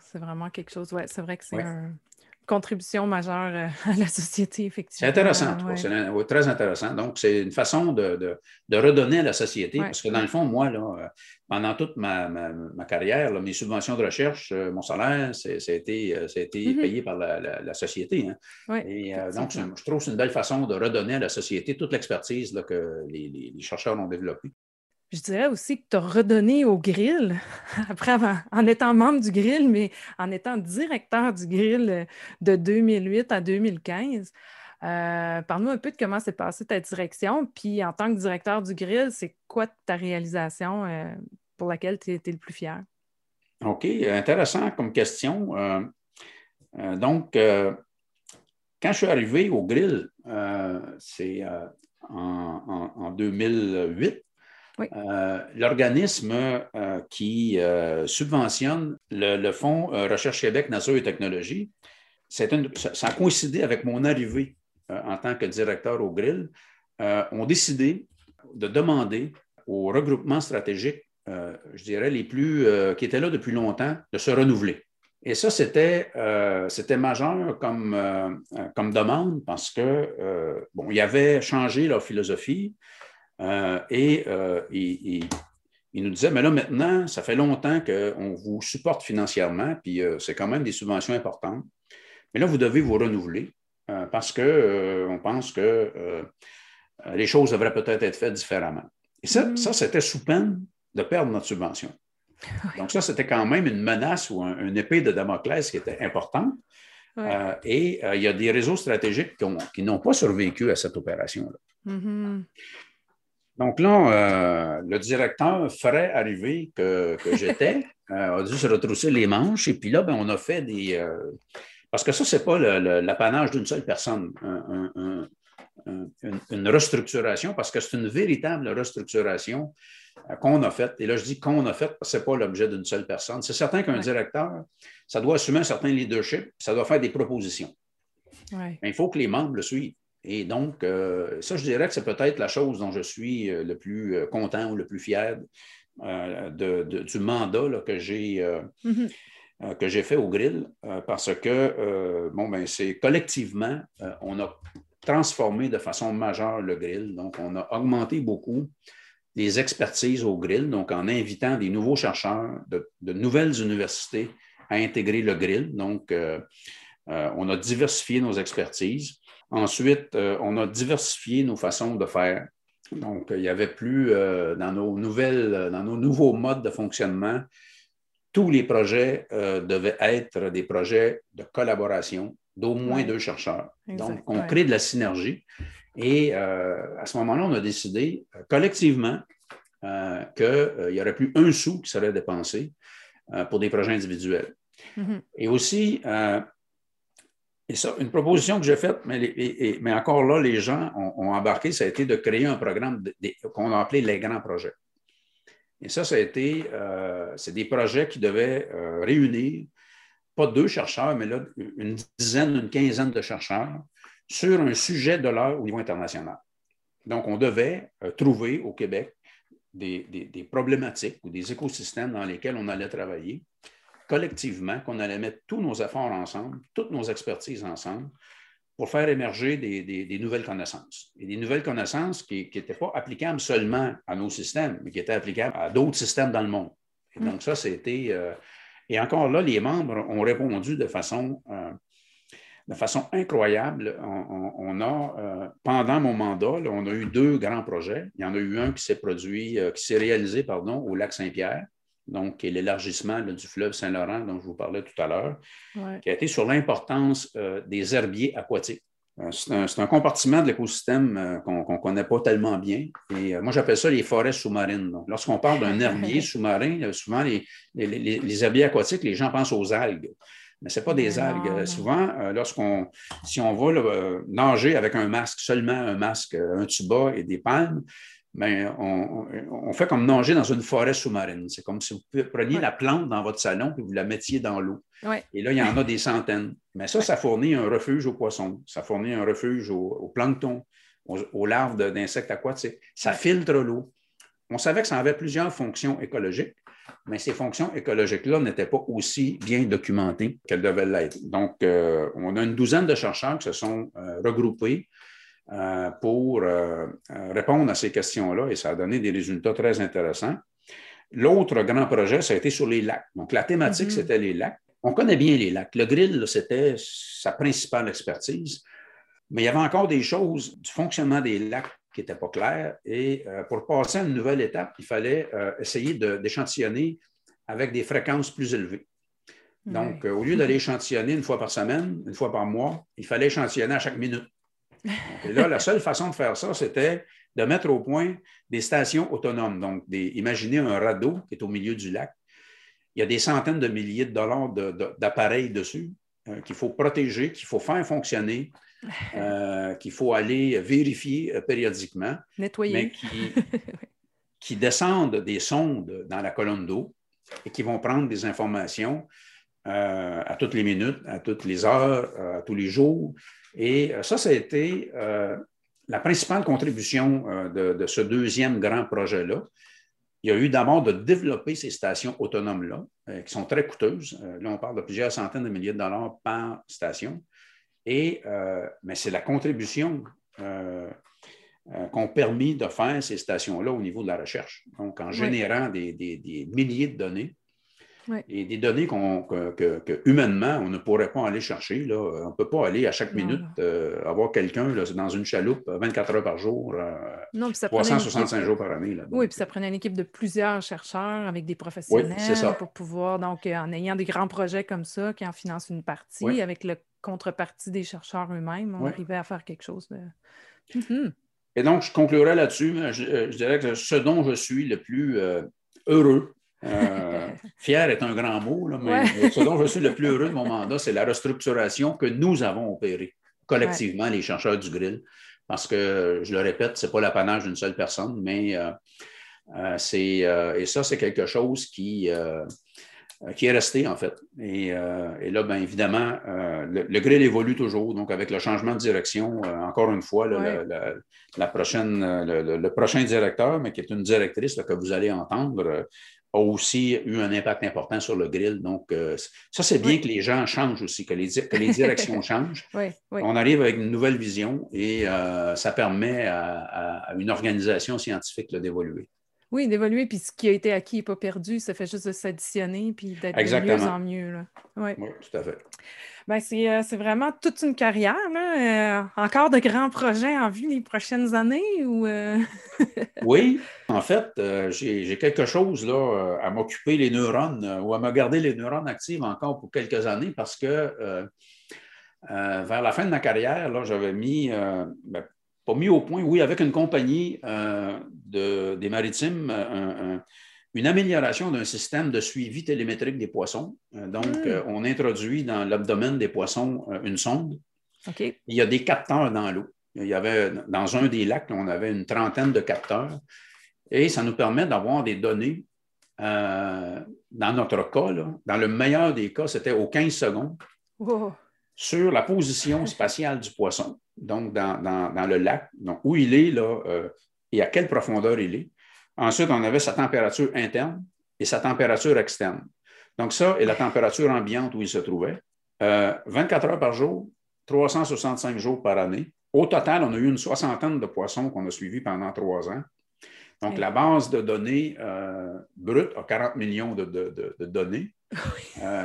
c'est vraiment quelque chose. Ouais, c'est vrai que c'est une contribution majeure euh, à la société, effectivement. C'est intéressant, c'est très intéressant. Donc, c'est une façon de, redonner à la société, parce que dans le fond, moi, là, euh, pendant toute ma, carrière, mes subventions de recherche, euh, mon salaire, ça a été, mm-hmm. payé par la, société. Hein. Et donc, je trouve que c'est une belle façon de redonner à la société toute l'expertise que les chercheurs ont développée. Je dirais aussi que tu as redonné au grill, après en étant membre du grill, mais en étant directeur du grill euh, de 2008 à 2015. Euh, Parle-nous un peu de comment s'est passée ta direction, puis en tant que directeur du grill, c'est quoi ta réalisation euh, pour laquelle tu es, le plus fier? OK, intéressant comme question. Donc, quand je suis arrivé au grill, c'est en, en, 2008, euh, l'organisme euh, qui euh, subventionne le, Fonds Recherche Québec, Nature et Technologie, ça, a coïncidé avec mon arrivée en tant que directeur au Grill, ont décidé de demander au regroupement stratégique, je dirais, les plus qui étaient là depuis longtemps, de se renouveler. Et ça, c'était majeur comme, comme demande parce que, bon, il avait changé leur philosophie. Euh, et euh, il, nous disait, mais là maintenant, ça fait longtemps qu'on vous supporte financièrement, puis euh, c'est quand même des subventions importantes. Mais là, vous devez vous renouveler parce qu'on pense que les choses devraient peut-être être faites différemment. Et ça, mm-hmm. ça c'était sous peine de perdre notre subvention. Donc ça, c'était quand même une menace ou un, une épée de Damoclès qui était importante. et il y a des réseaux stratégiques qui, n'ont pas survécu à cette opération-là. Mm-hmm. Donc là, le directeur frais arrivé que, j'étais a dû se retrousser les manches. Et puis là, ben, on a fait des. parce que ça, ce n'est pas l'apanage d'une seule personne une, restructuration parce que c'est une véritable restructuration euh, qu'on a faite. Et là, je dis qu'on a faite parce que ce n'est pas l'objet d'une seule personne. C'est certain qu'un directeur, ça doit assumer un certain leadership, ça doit faire des propositions. Mais il faut que les membres le suivent. Et donc, euh, ça, je dirais que c'est peut-être la chose dont je suis euh, le plus content ou le plus fier du mandat que j'ai. Mm-hmm. que j'ai fait au grill parce que, bon, ben, c'est collectivement, on a transformé de façon majeure le grill. Donc, on a augmenté beaucoup les expertises au grill, donc en invitant des nouveaux chercheurs de, nouvelles universités à intégrer le grill. Donc, euh, euh, on a diversifié nos expertises. Ensuite, euh, on a diversifié nos façons de faire. Donc, il n'y avait plus dans nos nouvelles, dans nos nouveaux modes de fonctionnement, tous les projets devaient être des projets de collaboration d'au moins deux chercheurs. Donc, on crée de la synergie. Et euh, à ce moment-là, on a décidé euh, collectivement euh, qu'il n'y aurait plus un sou qui serait dépensé pour des projets individuels. Mm-hmm. Et aussi, et ça, une proposition que j'ai faite, mais, encore là, les gens ont, embarqué, ça a été de créer un programme qu'on a appelé les grands projets. Et ça, ça a été, c'est des projets qui devaient réunir pas deux chercheurs, mais là, une dizaine, une quinzaine de chercheurs sur un sujet de l'heure au niveau international. Donc, on devait euh, trouver au Québec des, problématiques ou des écosystèmes dans lesquels on allait travailler collectivement, qu'on allait mettre tous nos efforts ensemble, toutes nos expertises ensemble pour faire émerger des, nouvelles connaissances. Et des nouvelles connaissances qui n'étaient pas applicables seulement à nos systèmes, mais qui étaient applicables à d'autres systèmes dans le monde. Et mm. donc, ça, c'était euh, et encore là, les membres ont répondu de façon, euh, de façon incroyable. On, a, euh, pendant mon mandat, on a eu deux grands projets. Il y en a eu un qui s'est produit, qui s'est réalisé pardon, au lac Saint-Pierre, donc l'élargissement du fleuve Saint-Laurent dont je vous parlais tout à l'heure, qui a été sur l'importance des herbiers aquatiques. Euh, c'est un, compartiment de l'écosystème euh, qu'on ne connaît pas tellement bien. Et euh, moi, j'appelle ça les forêts sous-marines. Lorsqu'on parle d'un herbier sous-marin, souvent, les, les, herbiers aquatiques, les gens pensent aux algues. Mais ce n'est pas des algues. Souvent, lorsqu'on, si on va nager avec un masque, seulement un masque, un tuba et des palmes, ben, on, fait comme nager dans une forêt sous-marine. C'est comme si vous preniez la plante dans votre salon et vous la mettiez dans l'eau. Et là, il y en a des centaines. Mais ça, ça fournit un refuge aux poissons, ça fournit un refuge aux, planctons, aux, larves d'insectes aquatiques. Ça filtre l'eau. On savait que ça avait plusieurs fonctions écologiques, mais ces fonctions écologiques-là n'étaient pas aussi bien documentées qu'elles devaient l'être. Donc, euh, on a une douzaine de chercheurs qui se sont euh, regroupés pour euh, euh, répondre à ces questions-là et ça a donné des résultats très intéressants. L'autre grand projet, ça a été sur les lacs. Donc, la thématique, mm-hmm. c'était les lacs. On connaît bien les lacs. Le grill, c'était sa principale expertise, mais il y avait encore des choses du fonctionnement des lacs qui n'étaient pas claires. Et pour passer à une nouvelle étape, il fallait essayer d'échantillonner avec des fréquences plus élevées. Donc, au lieu d'aller échantillonner une fois par semaine, une fois par mois, il fallait échantillonner à chaque minute. Et là, la seule façon de faire ça, c'était de mettre au point des stations autonomes. Donc, imaginez un radeau qui est au milieu du lac. Il y a des centaines de milliers de dollars d'appareils dessus euh, qu'il faut protéger, qu'il faut faire fonctionner, euh, qu'il faut aller vérifier euh, périodiquement. Nettoyer. Mais qui, descendent des sondes dans la colonne d'eau et qui vont prendre des informations à toutes les minutes, à toutes les heures, à tous les jours, et euh, ça, ça a été euh, la principale contribution euh, de, ce deuxième grand projet-là. Il y a eu d'abord de développer ces stations autonomes-là, qui sont très coûteuses. là, on parle de plusieurs centaines de milliers de dollars par station. Et, mais c'est la contribution qu'ont permis de faire ces stations-là au niveau de la recherche. Donc, en générant des, milliers de données et des données que, humainement, on ne pourrait pas aller chercher. Là. On ne peut pas aller à chaque minute euh, avoir quelqu'un dans une chaloupe 24 heures par jour, euh, non, 365 jours par année. Là, oui, puis ça prenait une équipe de plusieurs chercheurs avec des professionnels pour pouvoir, donc en ayant des grands projets comme ça, qui en financent une partie, avec le contrepartie des chercheurs eux-mêmes, on arrivait à faire quelque chose de... Mhm. Et donc, je conclurai là-dessus. Je, dirais que ce dont je suis le plus euh, heureux, euh, fier est un grand mot, mais ce dont je suis le plus heureux de mon mandat, c'est la restructuration que nous avons opérée collectivement, les chercheurs du grill. Parce que, je le répète, ce n'est pas l'apanage d'une seule personne, mais euh, c'est. et ça, c'est quelque chose qui euh, qui est resté, en fait. Et, euh, là, bien évidemment, euh, le, grill évolue toujours. Donc, avec le changement de direction, encore une fois, la, prochaine, le, prochain directeur, mais qui est une directrice que vous allez entendre, a aussi eu un impact important sur le grill. Donc, ça, c'est bien que les gens changent aussi, que les, directions changent. On arrive avec une nouvelle vision et ça permet à, une organisation scientifique d'évoluer. Oui, d'évoluer, puis ce qui a été acquis n'est pas perdu, ça fait juste de s'additionner puis d'être de mieux en mieux. Oui, tout à fait. Ben, euh, c'est, vraiment toute une carrière. Là. Euh, encore de grands projets en vue les prochaines années? Ou, euh? oui, en fait, j'ai, quelque chose là, à m'occuper les neurones ou à me garder les neurones actives encore pour quelques années parce que vers la fin de ma carrière, j'avais mis, ben, pas mis au point, oui, avec une compagnie de, des maritimes, euh, une amélioration d'un système de suivi télémétrique des poissons. Euh, donc, hmm. on introduit dans l'abdomen des poissons une sonde. Il y a des capteurs dans l'eau. Il y avait, dans un des lacs, on avait une trentaine de capteurs et ça nous permet d'avoir des données. dans notre cas, dans le meilleur des cas, c'était aux 15 secondes sur la position spatiale du poisson donc dans, le lac, donc où il est là, euh, et à quelle profondeur il est. Ensuite, on avait sa température interne et sa température externe. Donc ça et la température ambiante où il se trouvait. 24 euh, heures par jour, 365 jours par année. Au total, on a eu une soixantaine de poissons qu'on a suivis pendant trois ans. Donc, la base de données euh, brute a 40 millions de, données.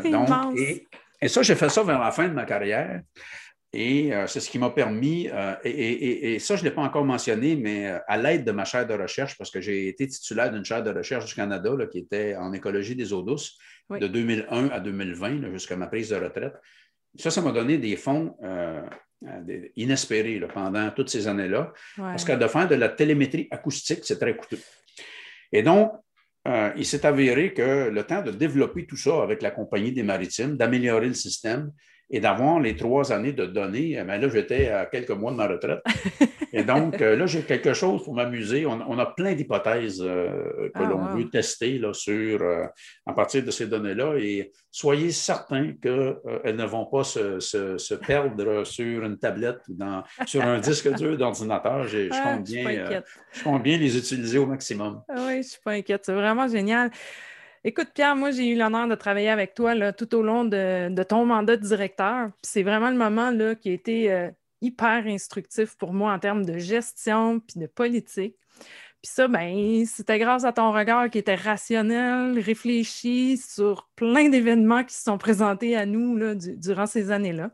donc, et, et, ça, j'ai fait ça vers la fin de ma carrière. Et euh, c'est ce qui m'a permis, euh, et, ça, je ne l'ai pas encore mentionné, mais euh, à l'aide de ma chaire de recherche, parce que j'ai été titulaire d'une chaire de recherche du Canada qui était en écologie des eaux douces de 2001 à 2020, jusqu'à ma prise de retraite. Ça, ça m'a donné des fonds inespérés pendant toutes ces années-là, parce que de faire de la télémétrie acoustique, c'est très coûteux. Et donc, il s'est avéré que le temps de développer tout ça avec la compagnie des maritimes, d'améliorer le système, et d'avoir les trois années de données, mais là, j'étais à quelques mois de ma retraite. Et donc, euh, là, j'ai quelque chose pour m'amuser. On, a plein d'hypothèses euh, que ah, l'on veut tester là, sur, euh, à partir de ces données-là. Et soyez certains qu'elles ne vont pas se, perdre sur une tablette ou dans, sur un disque dur d'ordinateur. Je, ah, compte bien, je compte bien les utiliser au maximum. Ah oui, je ne suis pas inquiète. C'est vraiment génial. Écoute, Pierre, moi, j'ai eu l'honneur de travailler avec toi là, tout au long de, ton mandat de directeur. C'est vraiment le moment là, qui a été euh, hyper instructif pour moi en termes de gestion puis de politique. Puis ça, ben, c'était grâce à ton regard qui était rationnel, réfléchi sur plein d'événements qui se sont présentés à nous là, durant ces années-là.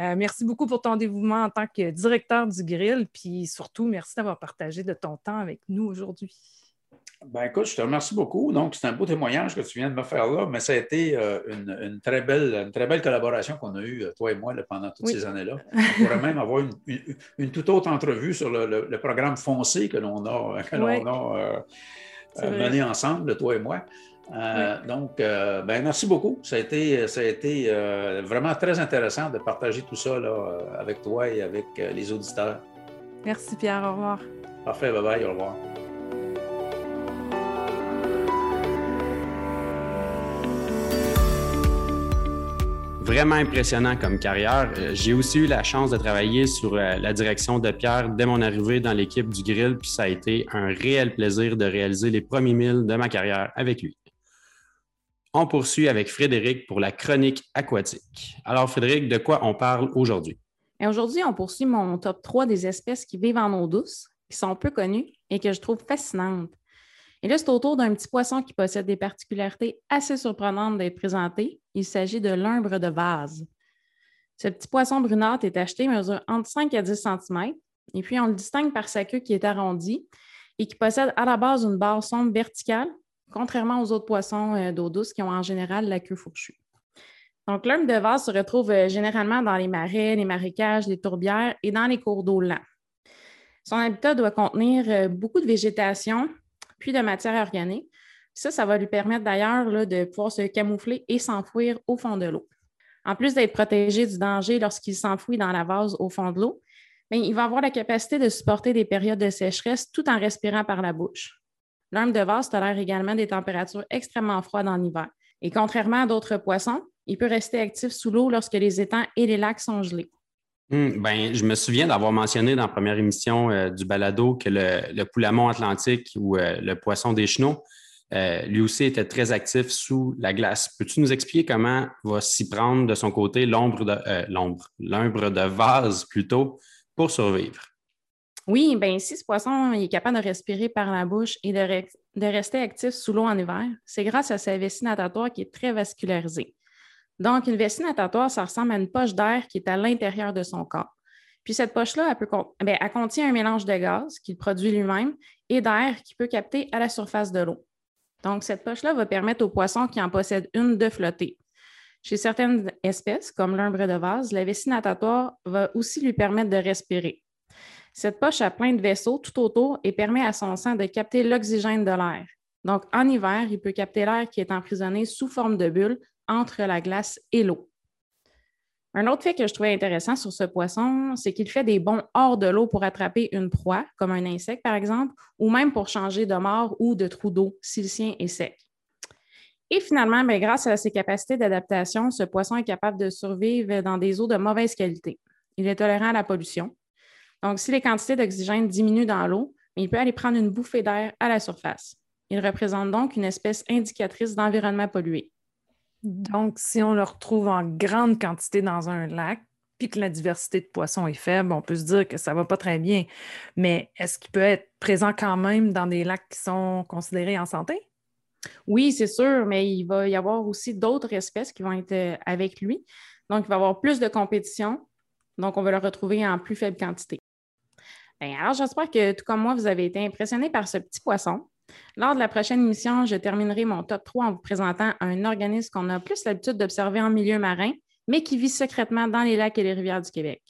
Euh, merci beaucoup pour ton dévouement en tant que directeur du Grill, puis surtout, merci d'avoir partagé de ton temps avec nous aujourd'hui. Ben écoute, je te remercie beaucoup. Donc, c'est un beau témoignage que tu viens de me faire là, mais ça a été euh, une, très, belle, une très belle collaboration qu'on a eue, euh, toi et moi, pendant toutes ces années-là. On pourrait même avoir une, toute autre entrevue sur le, programme foncé que l'on a, a euh, mené ensemble, toi et moi. Donc, ben, merci beaucoup. Ça a été, ça a été vraiment très intéressant de partager tout ça là, avec toi et avec les auditeurs. Merci Pierre, au revoir. Parfait, bye bye, au revoir. Vraiment impressionnant comme carrière. Euh, j'ai aussi eu la chance de travailler sur euh, la direction de Pierre dès mon arrivée dans l'équipe du Grill, puis ça a été un réel plaisir de réaliser les premiers milles de ma carrière avec lui. On poursuit avec Frédéric pour la chronique aquatique. Alors Frédéric, de quoi on parle aujourd'hui? Aujourd'hui, on poursuit mon top 3 des espèces qui vivent en eau douce, qui sont peu connues et que je trouve fascinantes. Et là, c'est autour d'un petit poisson qui possède des particularités assez surprenantes d'être présenté. Il s'agit de l'umbre de vase. Ce petit poisson brunâtre est acheté, mesure entre 5 à 10 cm, et puis on le distingue par sa queue qui est arrondie et qui possède à la base une barre sombre verticale, contrairement aux autres poissons euh, d'eau douce qui ont en général la queue fourchue. Donc, l'umbre de vase se retrouve euh, généralement dans les marais, les marécages, les tourbières et dans les cours d'eau lents. Son habitat doit contenir euh, beaucoup de végétation, puis de matière organique. Ça, ça va lui permettre d'ailleurs de pouvoir se camoufler et s'enfouir au fond de l'eau. En plus d'être protégé du danger lorsqu'il s'enfouit dans la vase au fond de l'eau, ben, il va avoir la capacité de supporter des périodes de sécheresse tout en respirant par la bouche. L'âme de vase tolère également des températures extrêmement froides en hiver. Et contrairement à d'autres poissons, il peut rester actif sous l'eau lorsque les étangs et les lacs sont gelés. Hmm, ben, je me souviens d'avoir mentionné dans la première émission euh, du balado que le, le poulamon atlantique ou euh, le poisson des chenaux, euh, lui aussi était très actif sous la glace. Peux-tu nous expliquer comment va s'y prendre de son côté l'ombre de l'ombre, l'ombre de vase plutôt pour survivre? Oui, bien, si ce poisson est capable de respirer par la bouche et de, de rester actif sous l'eau en hiver, c'est grâce à sa vessie natatoire qui est très vascularisée. Donc, une vessie natatoire, ça ressemble à une poche d'air qui est à l'intérieur de son corps. Puis cette poche-là, elle, ben, elle, contient un mélange de gaz qu'il produit lui-même et d'air qu'il peut capter à la surface de l'eau. Donc, cette poche-là va permettre aux poissons qui en possèdent une de flotter. Chez certaines espèces, comme l'umbre de vase, la vessie natatoire va aussi lui permettre de respirer. Cette poche a plein de vaisseaux tout autour et permet à son sang de capter l'oxygène de l'air. Donc, en hiver, il peut capter l'air qui est emprisonné sous forme de bulle entre la glace et l'eau. Un autre fait que je trouvais intéressant sur ce poisson, c'est qu'il fait des bonds hors de l'eau pour attraper une proie, comme un insecte par exemple, ou même pour changer de mort ou de trou d'eau si le sien est sec. Et finalement, ben, grâce à ses capacités d'adaptation, ce poisson est capable de survivre dans des eaux de mauvaise qualité. Il est tolérant à la pollution. Donc, si les quantités d'oxygène diminuent dans l'eau, il peut aller prendre une bouffée d'air à la surface. Il représente donc une espèce indicatrice d'environnement pollué. Donc, si on le retrouve en grande quantité dans un lac, puis que la diversité de poissons est faible, on peut se dire que ça ne va pas très bien. Mais est-ce qu'il peut être présent quand même dans des lacs qui sont considérés en santé? Oui, c'est sûr, mais il va y avoir aussi d'autres espèces qui vont être euh, avec lui. Donc, il va y avoir plus de compétition. Donc, on va le retrouver en plus faible quantité. Ben, alors, j'espère que, tout comme moi, vous avez été impressionné par ce petit poisson. Lors de la prochaine émission, je terminerai mon top 3 en vous présentant un organisme qu'on a plus l'habitude d'observer en milieu marin, mais qui vit secrètement dans les lacs et les rivières du Québec.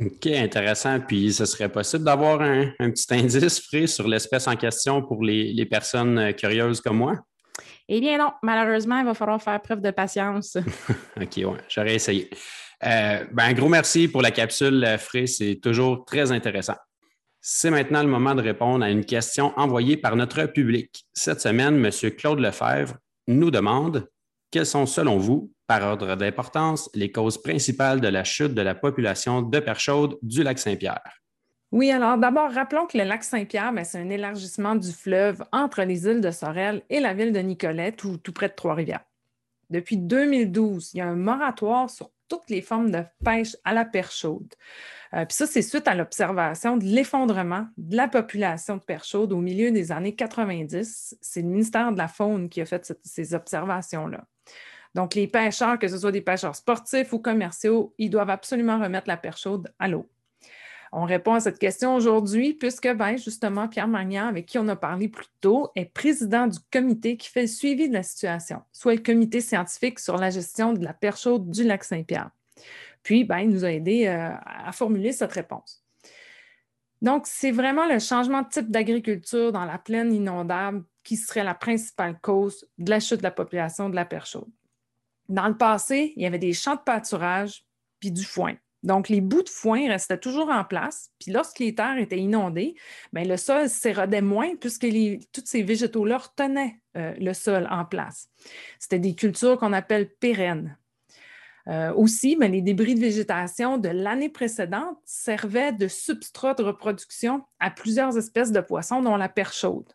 OK, intéressant. Puis, ce serait possible d'avoir un, petit indice frais sur l'espèce en question pour les, personnes euh, curieuses comme moi? Eh bien non, malheureusement, il va falloir faire preuve de patience. OK, ouais, j'aurais essayé. Euh, ben, un gros merci pour la capsule, euh, Fré. C'est toujours très intéressant. C'est maintenant le moment de répondre à une question envoyée par notre public. Cette semaine, M. Claude Lefebvre nous demande quelles sont, selon vous, par ordre d'importance, les causes principales de la chute de la population de perche chaude du lac Saint-Pierre? Oui, alors d'abord, rappelons que le lac Saint-Pierre, ben, c'est un élargissement du fleuve entre les îles de Sorel et la ville de Nicolet, tout, tout près de Trois-Rivières. Depuis 2012, il y a un moratoire sur toutes les formes de pêche à la perche chaude. Euh, puis ça, c'est suite à l'observation de l'effondrement de la population de perche chaude au milieu des années 90. C'est le ministère de la Faune qui a fait ces observations-là. Donc, les pêcheurs, que ce soit des pêcheurs sportifs ou commerciaux, ils doivent absolument remettre la perche chaude à l'eau. On répond à cette question aujourd'hui puisque, ben, justement, Pierre Magnan, avec qui on a parlé plus tôt, est président du comité qui fait le suivi de la situation, soit le comité scientifique sur la gestion de la perche chaude du lac Saint-Pierre. Puis, ben, il nous a aidé euh, à formuler cette réponse. Donc, c'est vraiment le changement de type d'agriculture dans la plaine inondable qui serait la principale cause de la chute de la population de la perche chaude. Dans le passé, il y avait des champs de pâturage puis du foin. Donc, les bouts de foin restaient toujours en place. Puis lorsque les terres étaient inondées, bien, le sol s'érodait moins puisque tous ces végétaux-là retenaient euh, le sol en place. C'était des cultures qu'on appelle pérennes. Euh, aussi, bien, les débris de végétation de l'année précédente servaient de substrat de reproduction à plusieurs espèces de poissons, dont la perche chaude.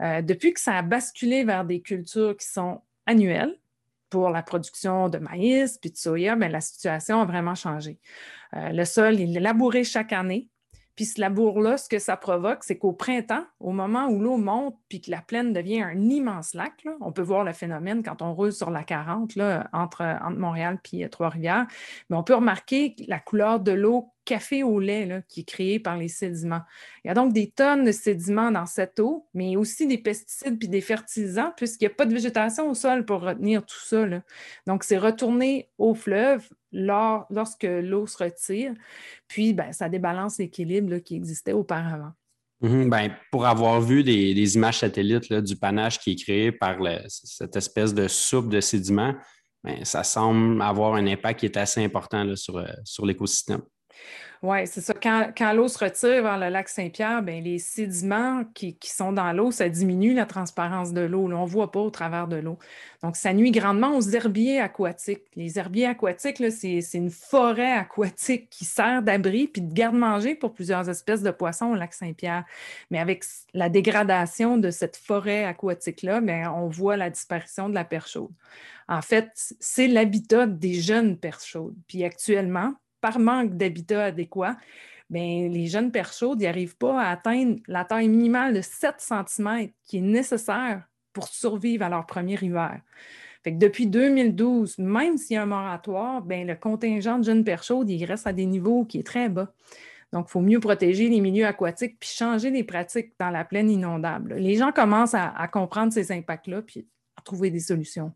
Euh, depuis que ça a basculé vers des cultures qui sont annuelles, pour la production de maïs puis de soya, bien, la situation a vraiment changé. Euh, le sol, il est labouré chaque année, Puis ce labour-là, ce que ça provoque, c'est qu'au printemps, au moment où l'eau monte puis que la plaine devient un immense lac, on peut voir le phénomène quand on roule sur la 40 là, entre, entre Montréal et Trois-Rivières, mais on peut remarquer la couleur de l'eau café au lait qui est créé par les sédiments. Il y a donc des tonnes de sédiments dans cette eau, mais aussi des pesticides puis des fertilisants, puisqu'il n'y a pas de végétation au sol pour retenir tout ça. Donc, c'est retourné au fleuve lorsque l'eau se retire, puis ben, ça débalance l'équilibre qui existait auparavant. Mhm, ben, pour avoir vu des, images satellites du panache qui est créé par cette espèce de soupe de sédiments, ben, ça semble avoir un impact qui est assez important sur, euh, sur l'écosystème. Oui, c'est ça. Quand, l'eau se retire vers le lac Saint-Pierre, ben, les sédiments qui, sont dans l'eau, ça diminue la transparence de l'eau. On ne voit pas au travers de l'eau. Donc, ça nuit grandement aux herbiers aquatiques. Les herbiers aquatiques, c'est une forêt aquatique qui sert d'abri puis de garde-manger pour plusieurs espèces de poissons au lac Saint-Pierre. Mais avec la dégradation de cette forêt aquatique-là, ben, on voit la disparition de la perche chaude. En fait, c'est l'habitat des jeunes perches chaudes. Puis actuellement, par manque d'habitat adéquat, bien, les jeunes perches chaudes n'arrivent pas à atteindre la taille minimale de 7 cm qui est nécessaire pour survivre à leur premier hiver. Depuis 2012, même s'il y a un moratoire, bien, le contingent de jeunes perches chaudes, il reste à des niveaux qui est très bas. Donc, il faut mieux protéger les milieux aquatiques puis changer les pratiques dans la plaine inondable. Les gens commencent à, à comprendre ces impacts-là puis à trouver des solutions.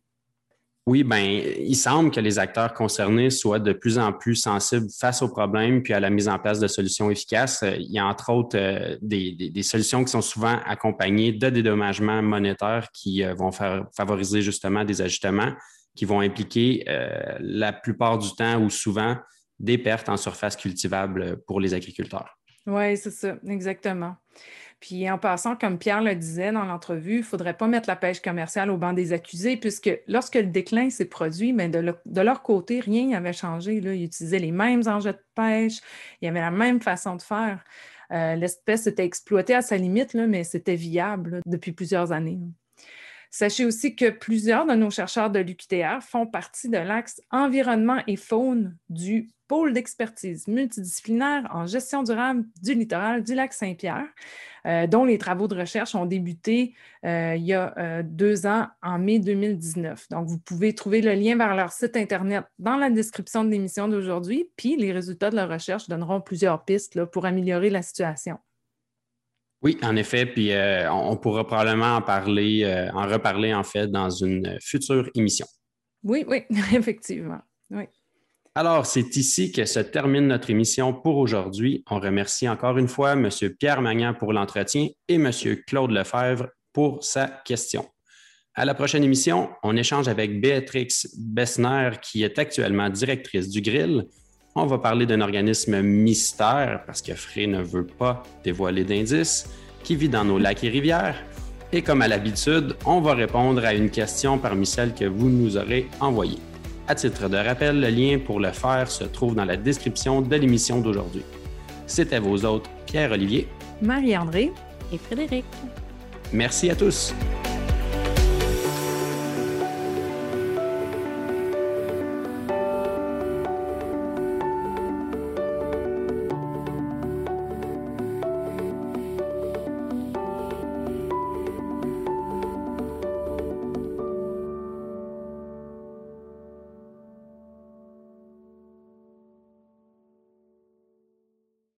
Oui, ben, il semble que les acteurs concernés soient de plus en plus sensibles face aux problèmes puis à la mise en place de solutions efficaces. Il y a entre autres euh, des, solutions qui sont souvent accompagnées de dédommagements monétaires qui euh, vont faire, favoriser justement des ajustements qui vont impliquer euh, la plupart du temps ou souvent des pertes en surface cultivable pour les agriculteurs. Oui, c'est ça, exactement. Puis en passant, comme Pierre le disait dans l'entrevue, il ne faudrait pas mettre la pêche commerciale au banc des accusés, puisque lorsque le déclin s'est produit, mais de, leur côté, rien n'avait changé. Ils utilisaient les mêmes engins de pêche, il y avait la même façon de faire. Euh, l'espèce était exploitée à sa limite, mais c'était viable depuis plusieurs années. Sachez aussi que plusieurs de nos chercheurs de l'UQTR font partie de l'axe environnement et faune du pôle d'expertise multidisciplinaire en gestion durable du littoral du lac Saint-Pierre, euh, dont les travaux de recherche ont débuté euh, il y a euh, deux ans, en mai 2019. Donc, vous pouvez trouver le lien vers leur site Internet dans la description de l'émission d'aujourd'hui, puis les résultats de la recherche donneront plusieurs pistes pour améliorer la situation. Oui, en effet, puis on pourra probablement en parler, en reparler en fait dans une future émission. Oui, oui, effectivement. Oui. Alors, c'est ici que se termine notre émission pour aujourd'hui. On remercie encore une fois M. Pierre Magnan pour l'entretien et M. Claude Lefebvre pour sa question. À la prochaine émission, on échange avec Béatrix Bessner, qui est actuellement directrice du Grill. On va parler d'un organisme mystère, parce que Frey ne veut pas dévoiler d'indices, qui vit dans nos lacs et rivières. Et comme à l'habitude, on va répondre à une question parmi celles que vous nous aurez envoyées. À titre de rappel, le lien pour le faire se trouve dans la description de l'émission d'aujourd'hui. C'était vos autres Pierre-Olivier, Marie-André et Frédéric. Merci à tous.